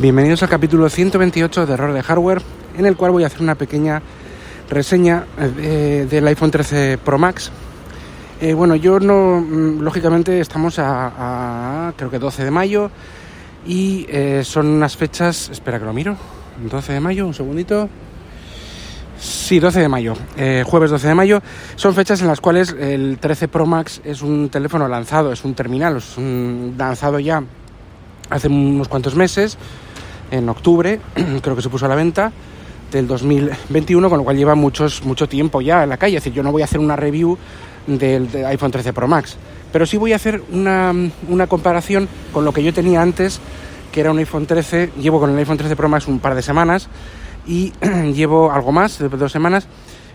Bienvenidos al capítulo 128 de Error de Hardware, en el cual voy a hacer una pequeña reseña eh, del iPhone 13 Pro Max. Eh, bueno, yo no, mm, lógicamente estamos a, creo que 12 de mayo y eh, son unas fechas, espera que lo miro, 12 de mayo, un segundito. Sí, 12 de mayo, jueves 12 de mayo, son fechas en las cuales el 13 Pro Max es un teléfono lanzado, es un terminal, es un lanzado ya hace unos cuantos meses en octubre, creo que se puso a la venta del 2021, con lo cual lleva muchos, mucho tiempo ya en la calle. Es decir, yo no voy a hacer una review del, iPhone 13 Pro Max, pero sí voy a hacer una, una, comparación con lo que yo tenía antes, que era un iPhone 13. Llevo con el iPhone 13 Pro Max un par de semanas y llevo algo más, dos semanas,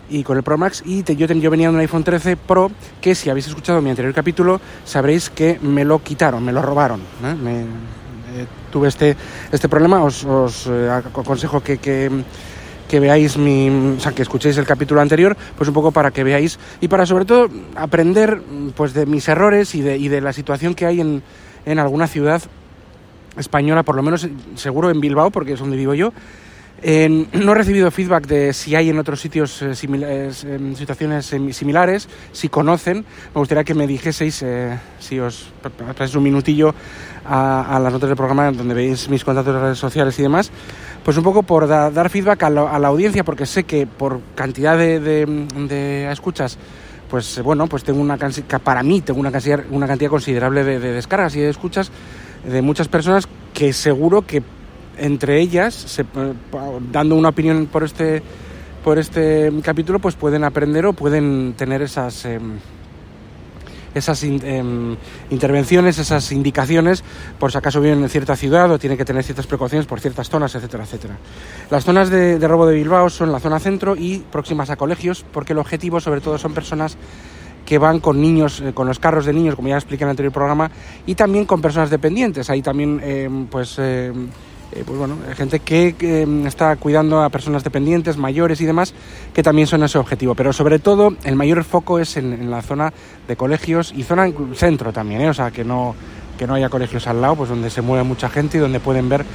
y con el Pro Max. Y yo, yo venía de un iPhone 13 Pro que, si habéis escuchado mi anterior capítulo, sabréis que me lo quitaron, me lo robaron. ¿eh? Me, eh, tuve este, este problema, os, eh, aconsejo que, que, veáis mi, o sea, que escuchéis el capítulo anterior, pues un poco para que veáis y para sobre todo aprender pues de mis errores y de, y de la situación que hay en, en alguna ciudad española, por lo menos seguro en Bilbao, porque es donde vivo yo, no he recibido feedback de si hay en otros sitios eh, situaciones similares, si conocen. Me gustaría que me dijeseis, eh, si os pasáis un minutillo a, las notas del programa donde veis mis contactos de redes sociales y demás, pues un poco por dar feedback a la, audiencia, porque sé que por cantidad de, escuchas, pues bueno, pues tengo una para mí tengo cantidad, una cantidad considerable de, de descargas y de escuchas de muchas personas que seguro que entre ellas, eh, dando una opinión por este, por este capítulo, pues pueden aprender o pueden tener esas, em, esas em, intervenciones, esas indicaciones, por si acaso viven en cierta ciudad o tienen que tener ciertas precauciones por ciertas zonas, etcétera, etcétera. Las zonas de, robo de Bilbao son la zona centro y próximas a colegios, porque el objetivo sobre todo son personas que van con niños, eh, con los carros de niños, como ya expliqué en el anterior programa, y también con personas dependientes. Ahí también, em, pues eh, pues bueno, gente que, mm, está cuidando a personas dependientes, mayores y demás, que también son ese objetivo. Pero sobre todo, el mayor foco es en, la zona de colegios y zona centro también, ¿eh? o sea, que no, que no haya colegios al lado, pues donde se mueve mucha gente y donde pueden ver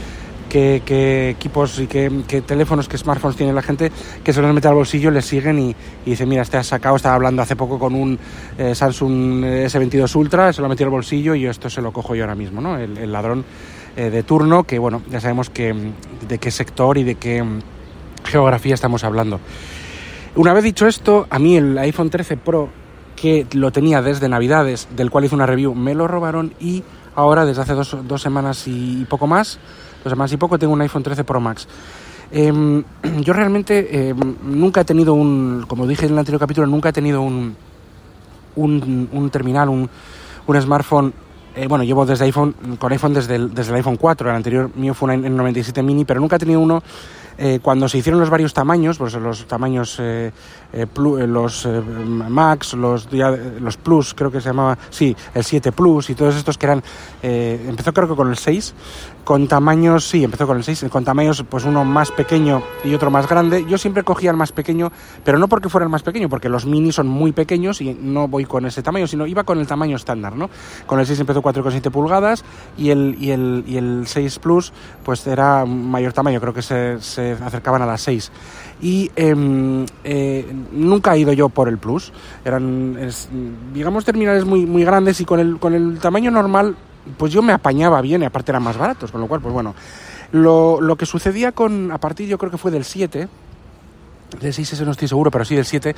qué, equipos y qué, teléfonos, qué smartphones tiene la gente, que se los mete al bolsillo, les siguen y, y dicen, mira, este ha sacado, estaba hablando hace poco con un eh, Samsung S22 Ultra, se lo ha metido al bolsillo y esto se lo cojo yo ahora mismo, ¿no? el ladrón eh, de turno, que bueno, ya sabemos que, de qué sector y de qué geografía estamos hablando. Una vez dicho esto, a mí el iPhone 13 Pro, que lo tenía desde Navidades, del cual hice una review, me lo robaron y ahora desde hace dos, dos semanas y poco más, dos semanas y poco, tengo un iPhone 13 Pro Max. Em, yo realmente em, nunca he tenido un, como dije en el anterior capítulo, nunca he tenido un, un, un terminal, un, un smartphone eh, bueno, llevo desde iPhone, con iPhone desde el, desde el iPhone 4, el anterior mío fue un 97 mini, pero nunca he tenido uno. Eh, cuando se hicieron los varios tamaños, pues los tamaños, eh, eh, los Max, los, los Plus, creo que se llamaba, sí, el 7 Plus y todos estos que eran, empezó creo que con el 6, con tamaños, sí, empezó con el 6, con tamaños pues uno más pequeño y otro más grande. Yo siempre cogía el más pequeño, pero no porque fuera el más pequeño, porque los mini son muy pequeños y no voy con ese tamaño, sino iba con el tamaño estándar, ¿no? Con el 6 empezó 4,7 pulgadas y el, y, el, y el 6 Plus pues era mayor tamaño, creo que se, se acercaban a las 6. Y em, eh, nunca he ido yo por el Plus. Eran, digamos, terminales muy, muy grandes y con el, con el tamaño normal, pues yo me apañaba bien y aparte eran más baratos. Con lo cual, pues bueno, lo, lo que sucedía con, a partir yo creo que fue del 7, del 6 ese no estoy seguro, pero sí del 7,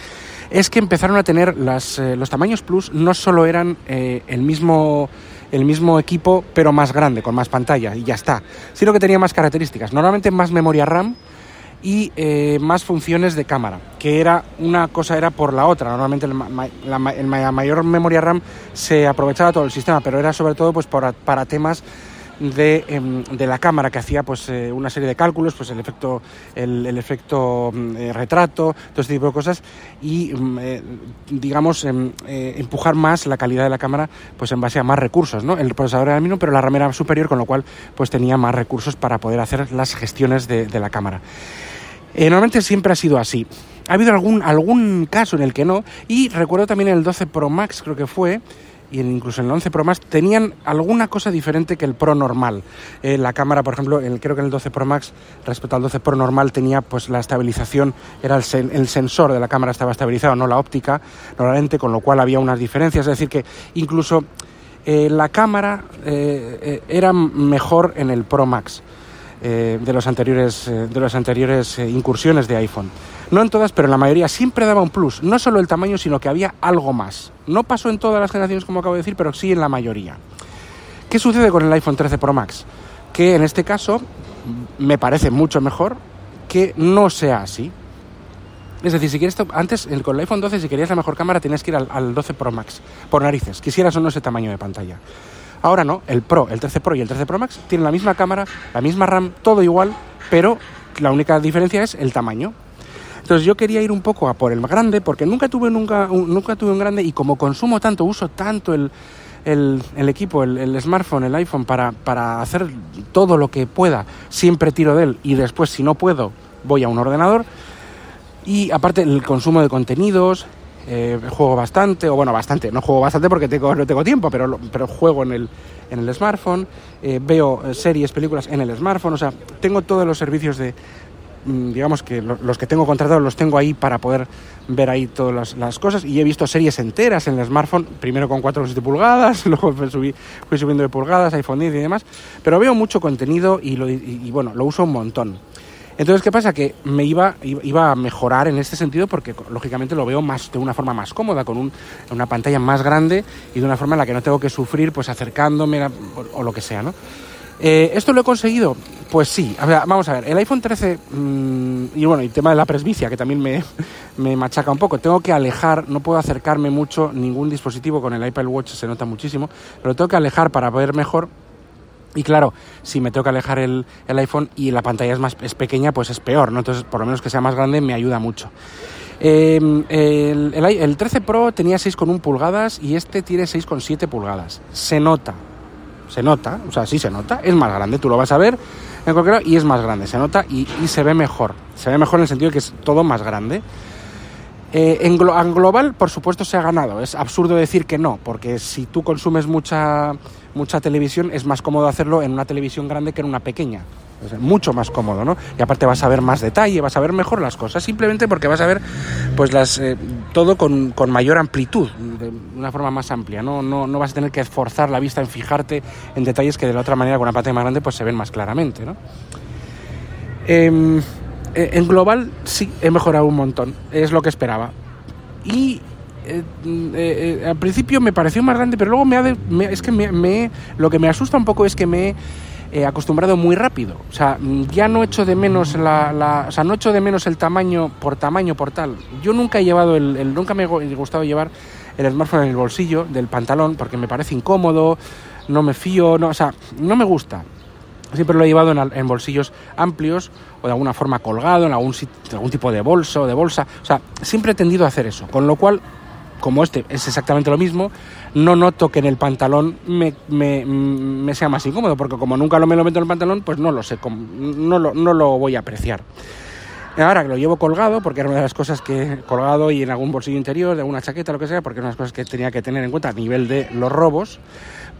es que empezaron a tener las, eh, los tamaños Plus, no solo eran eh, el mismo el mismo equipo, pero más grande, con más pantalla, y ya está. Sino que tenía más características. Normalmente más memoria RAM, y eh, más funciones de cámara, que era una cosa era por la otra. Normalmente la, mayor memoria RAM se aprovechaba todo el sistema, pero era sobre todo pues para temas de, em, de, la cámara que hacía pues eh, una serie de cálculos, pues el efecto, el, efecto mm, eh, retrato, todo este tipo de cosas y mm, digamos em, empujar más la calidad de la cámara pues en base a más recursos, ¿no? El procesador era el mismo, pero la RAM era superior, con lo cual pues tenía más recursos para poder hacer las gestiones de, de la cámara. Eh, normalmente siempre ha sido así. Ha habido algún, algún caso en el que no. Y recuerdo también el 12 Pro Max, creo que fue, y incluso en el 11 Pro Max tenían alguna cosa diferente que el Pro normal. Eh, la cámara, por ejemplo, creo que en el 12 Pro Max respecto al 12 Pro normal tenía pues la estabilización, era el, el sensor de la cámara estaba estabilizado, no la óptica, no la lente, con lo cual había unas diferencias. Es decir, que incluso eh, la cámara eh, era mejor en el Pro Max. De los anteriores, de las anteriores incursiones de iPhone. No en todas, pero en la mayoría siempre daba un plus. No solo el tamaño, sino que había algo más. No pasó en todas las generaciones, como acabo de decir, pero sí en la mayoría. ¿Qué sucede con el iPhone 13 Pro Max? Que en este caso me parece mucho mejor que no sea así. Es decir, si quieres, antes con el iPhone 12, si querías la mejor cámara, tenías que ir al, 12 Pro Max, por narices, quisieras o no ese tamaño de pantalla. Ahora no, el Pro, el 13 Pro y el 13 Pro Max tienen la misma cámara, la misma RAM, todo igual, pero la única diferencia es el tamaño. Entonces yo quería ir un poco a por el grande, porque nunca tuve, nunca, nunca tuve un grande y como consumo tanto, uso tanto el, equipo, el, smartphone, el iPhone, para, para hacer todo lo que pueda, siempre tiro de él y después si no puedo voy a un ordenador. Y aparte el consumo de contenidos, eh, juego bastante, o bueno, bastante, no juego bastante porque tengo, no tengo tiempo, pero, pero juego en el, en el smartphone, eh, veo series, películas en el smartphone, o sea, tengo todos los servicios de, Mm, digamos que los que tengo contratados los tengo ahí para poder ver ahí todas las, cosas y he visto series enteras en el smartphone, primero con 4,7 pulgadas, luego fui, subiendo de pulgadas, iPhone 10 y demás, pero veo mucho contenido y, lo, bueno, lo uso un montón. Entonces, ¿qué pasa? Que me iba, iba a mejorar en este sentido porque, lógicamente, lo veo más de una forma más cómoda, con una pantalla más grande y de una forma en la que no tengo que sufrir pues acercándome o lo que sea, ¿no? Eh, ¿Esto lo he conseguido? Pues sí. vamos a ver, el iPhone 13, mm, y bueno, el tema de la presbicia, que también me, me, machaca un poco. Tengo que alejar, no puedo acercarme mucho ningún dispositivo, con el iPad Watch se nota muchísimo, pero tengo que alejar para ver mejor. Y claro, si me tengo que alejar el, el iPhone y la pantalla es más es pequeña, pues es peor, ¿no? Entonces, por lo menos que sea más grande me ayuda mucho. Em, el, el, el 13 Pro tenía 6,1 pulgadas y este tiene 6,7 pulgadas. Se nota, se nota, o sea, sí se nota, es más grande, tú lo vas a ver en cualquier lado y es más grande, se nota y, se ve mejor. Se ve mejor en el sentido de que es todo más grande. Eh, en, en, global, por supuesto, se ha ganado. Es absurdo decir que no, porque si tú consumes mucha, mucha televisión, es más cómodo hacerlo en una televisión grande que en una pequeña mucho más cómodo, ¿no? Y aparte vas a ver más detalle, vas a ver mejor las cosas, simplemente porque vas a ver pues las eh, todo con, mayor amplitud, de una forma más amplia, ¿no? ¿no? No vas a tener que esforzar la vista en fijarte en detalles que de la otra manera con una pantalla más grande pues se ven más claramente, ¿no? Em, eh, en global sí he mejorado un montón, es lo que esperaba. Y eh, al principio me pareció más grande, pero luego me, ha es que me, lo que me asusta un poco es que me he acostumbrado muy rápido. O sea, ya no echo de menos la, o sea, no de menos el tamaño por tamaño por tal. Yo nunca he llevado el, nunca me he gustado llevar el smartphone en el bolsillo del pantalón porque me parece incómodo, no me fío, o sea, no me gusta. Siempre lo he llevado en, bolsillos amplios o de alguna forma colgado en algún, algún tipo de bolso o de bolsa. O sea, siempre he tendido a hacer eso. Con lo cual como este es exactamente lo mismo, no noto que en el pantalón me, me, sea más incómodo, porque como nunca lo me lo meto en el pantalón, pues no lo sé, no lo, no lo voy a apreciar. Ahora que lo llevo colgado, porque era una de las cosas que colgado y en algún bolsillo interior, de alguna chaqueta, lo que sea, porque es una de las cosas que tenía que tener en cuenta a nivel de los robos,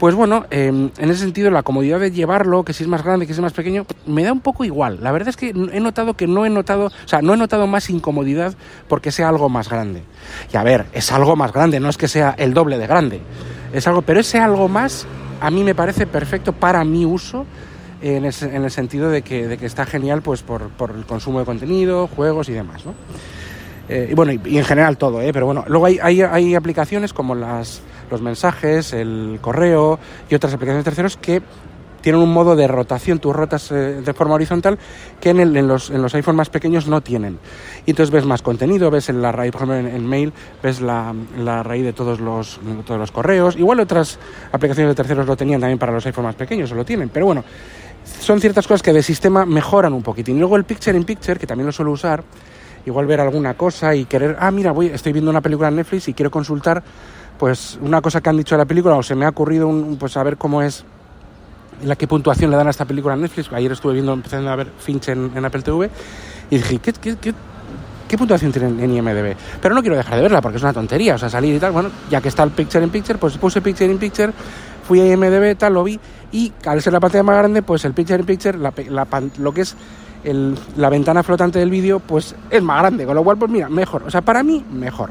pues bueno, em, en ese sentido la comodidad de llevarlo, que si es más grande, que si es más pequeño, me da un poco igual. La verdad es que he notado que no he notado, o sea, no he notado más incomodidad porque sea algo más grande. Y a ver, es algo más grande, no es que sea el doble de grande. Es algo, pero ese algo más a mí me parece perfecto para mi uso en, el sentido de que, de que, está genial pues por, el consumo de contenido, juegos y demás, ¿no? Eh, y bueno, y, en general todo, ¿eh? Pero bueno, luego hay, hay, hay aplicaciones como las, los mensajes, el correo y otras aplicaciones terceros que tienen un modo de rotación, tú rotas eh, de forma horizontal que en, el, en, los, en los iPhones más pequeños no tienen. Y entonces ves más contenido, ves en la raíz, por ejemplo en, Mail, ves la, la, raíz de todos los, todos los correos. Igual otras aplicaciones de terceros lo tenían también para los iPhones más pequeños, o lo tienen. Pero bueno, son ciertas cosas que de sistema mejoran un poquitín. Y luego el Picture in Picture, que también lo suelo usar, igual ver alguna cosa y querer, ah, mira, voy, estoy viendo una película en Netflix y quiero consultar pues una cosa que han dicho de la película o se me ha ocurrido un, pues a ver cómo es la qué puntuación le dan a esta película en Netflix. Ayer estuve viendo, empezando a ver Finch en, Apple TV y dije, ¿qué, qué, qué, ¿qué puntuación tiene en IMDB? Pero no quiero dejar de verla porque es una tontería, o sea, salir y tal, bueno, ya que está el Picture in Picture, pues puse Picture in Picture, fui a IMDB, tal, lo vi, y al ser la pantalla más grande, pues el Picture in Picture, lo que es la ventana flotante del vídeo, pues es más grande, con lo cual, pues mira, mejor, o sea, para mí, mejor.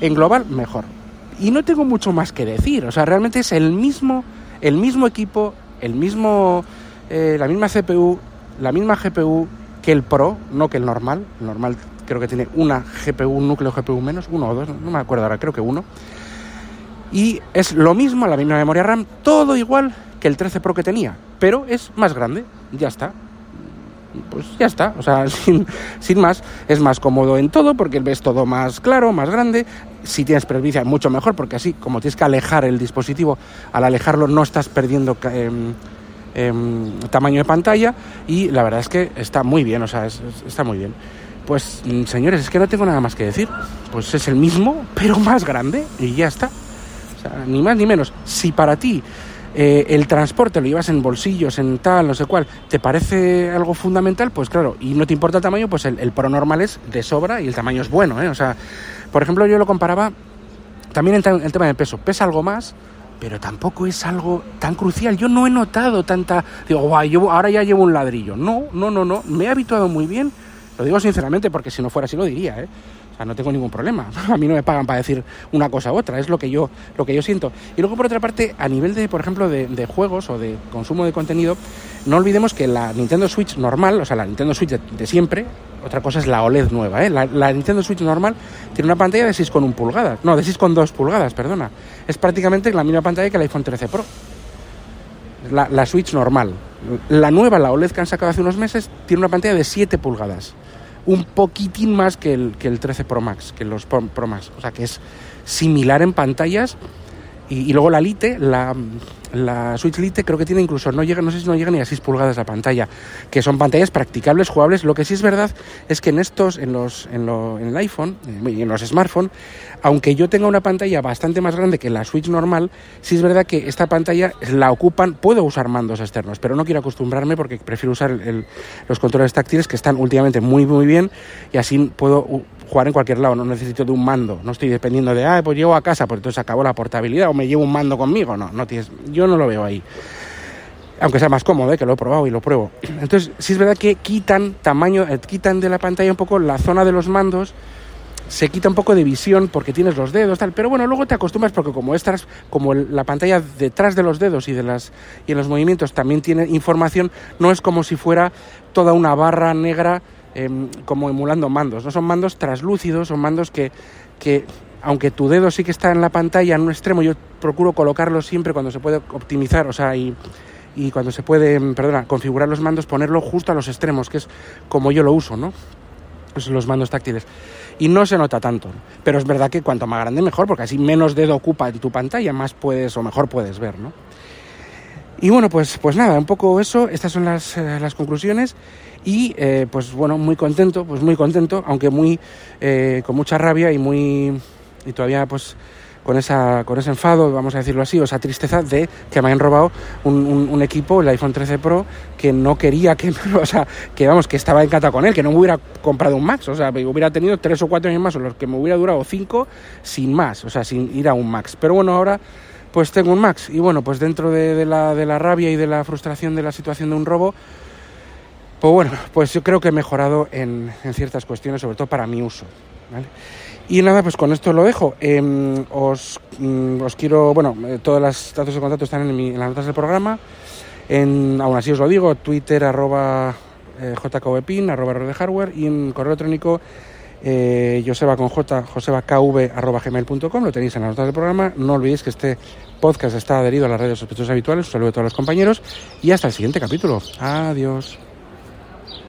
En global, mejor. Y no tengo mucho más que decir, o sea, realmente es el mismo, el mismo equipo, el mismo, eh, la misma CPU, la misma GPU que el Pro, no que el normal. El normal creo que tiene una GPU, un núcleo GPU menos, uno o dos, no me acuerdo ahora, creo que uno. Y es lo mismo, la misma memoria RAM, todo igual que el 13 Pro que tenía, pero es más grande, ya está. Pues ya está, o sea, sin, más, es más cómodo en todo porque ves todo más claro, más grande. Si tienes presbicia, mucho mejor porque así, como tienes que alejar el dispositivo, al alejarlo no estás perdiendo em, em, tamaño de pantalla y la verdad es que está muy bien, o sea, está muy bien. Pues mm, señores, es que no tengo nada más que decir. Pues es el mismo, pero más grande y ya está. O sea, ni más ni menos. Si para ti eh, el transporte lo llevas en bolsillos, en tal, no sé cuál, te parece algo fundamental, pues claro, y no te importa el tamaño, pues el, Pro normal es de sobra y el tamaño es bueno, ¿eh? O sea, por ejemplo, yo lo comparaba también en el tema de peso. Pesa algo más, pero tampoco es algo tan crucial. Yo no he notado tanta. Digo, guau, ahora ya llevo un ladrillo. No, no, no, no. Me he habituado muy bien lo digo sinceramente porque si no fuera así lo diría, ¿eh? No tengo ningún problema. A mí no me pagan para decir una cosa u otra, es lo que yo, lo que yo siento. Y luego, por otra parte, a nivel de, por ejemplo, de, juegos o de consumo de contenido, no olvidemos que la Nintendo Switch normal, o sea, la Nintendo Switch de, siempre, otra cosa es la OLED nueva, ¿eh? La, Nintendo Switch normal tiene una pantalla de 6,1 pulgadas, no, de 6,2 pulgadas, perdona. Es prácticamente la misma pantalla que el iPhone 13 Pro. La, la Switch normal. La nueva, la OLED que han sacado hace unos meses, tiene una pantalla de 7 pulgadas un poquitín más que el, que el 13 Pro Max, que los Pro Max. O sea que es similar en pantallas. Y, luego la Lite, la, la Switch Lite creo que tiene incluso, no llega, no sé si no llega ni a 6 pulgadas la pantalla, que son pantallas practicables, jugables. Lo que sí es verdad es que en estos, en, los, en, lo, en el iPhone eh, y en los smartphones, aunque yo tenga una pantalla bastante más grande que la Switch normal, sí es verdad que esta pantalla la ocupan, puedo usar mandos externos, pero no quiero acostumbrarme porque prefiero usar los controles táctiles que están últimamente muy muy bien y así puedo jugar en cualquier lado, no necesito de un mando, no estoy dependiendo de, ah, pues llego a casa, pues entonces acabó la portabilidad o me llevo un mando conmigo, no, no tienes, yo no lo veo ahí. Aunque sea más cómodo, ¿eh? que lo he probado y lo pruebo. Entonces, sí es verdad que quitan tamaño, eh, quitan de la pantalla un poco la zona de los mandos se quita un poco de visión porque tienes los dedos, tal, pero bueno, luego te acostumbras porque como estás, como la pantalla detrás de los dedos y de las y en los movimientos también tiene información, no es como si fuera toda una barra negra em, como emulando mandos, no son mandos translúcidos, son mandos que, que aunque tu dedo sí que está en la pantalla en un extremo, yo procuro colocarlo siempre cuando se puede optimizar, o sea, y, y cuando se puede, em, perdona, configurar los mandos, ponerlo justo a los extremos, que es como yo lo uso, ¿no? Pues los mandos táctiles y no se nota tanto. Pero es verdad que cuanto más grande mejor, porque así menos dedo ocupa tu pantalla, más puedes o mejor puedes ver, ¿no? Y bueno, pues, pues nada, un poco eso, estas son las, eh, las conclusiones y eh, pues bueno, muy contento, pues muy contento, aunque muy eh, con mucha rabia y muy y todavía pues con, esa, con ese enfado, vamos a decirlo así, o esa tristeza de que me hayan robado un, equipo, el iPhone 13 Pro, que no quería que, o sea, que vamos, que estaba encantado con él, que no me hubiera comprado un Max, o sea, me hubiera tenido tres o cuatro años más, o los que me hubiera durado cinco, sin más, o sea, sin ir a un Max. Pero bueno, ahora pues tengo un Max, y bueno, pues dentro de, la, de la rabia y de la frustración de la situación de un robo, pues bueno, pues yo creo que he mejorado en, en ciertas cuestiones, sobre todo para mi uso. Y nada, pues con esto lo dejo. Em, os, mm, os, quiero, bueno, eh, todos los datos de contacto están en, las notas del programa. En, aún así os lo digo, Twitter arroba eh, jkvpin, arroba de hardware y en correo electrónico eh, joseba con j, josebakv arroba gmail.com, lo tenéis en las notas del programa. No olvidéis que este podcast está adherido a las redes sospechosos habituales. Un saludo a todos los compañeros y hasta el siguiente capítulo. Adiós.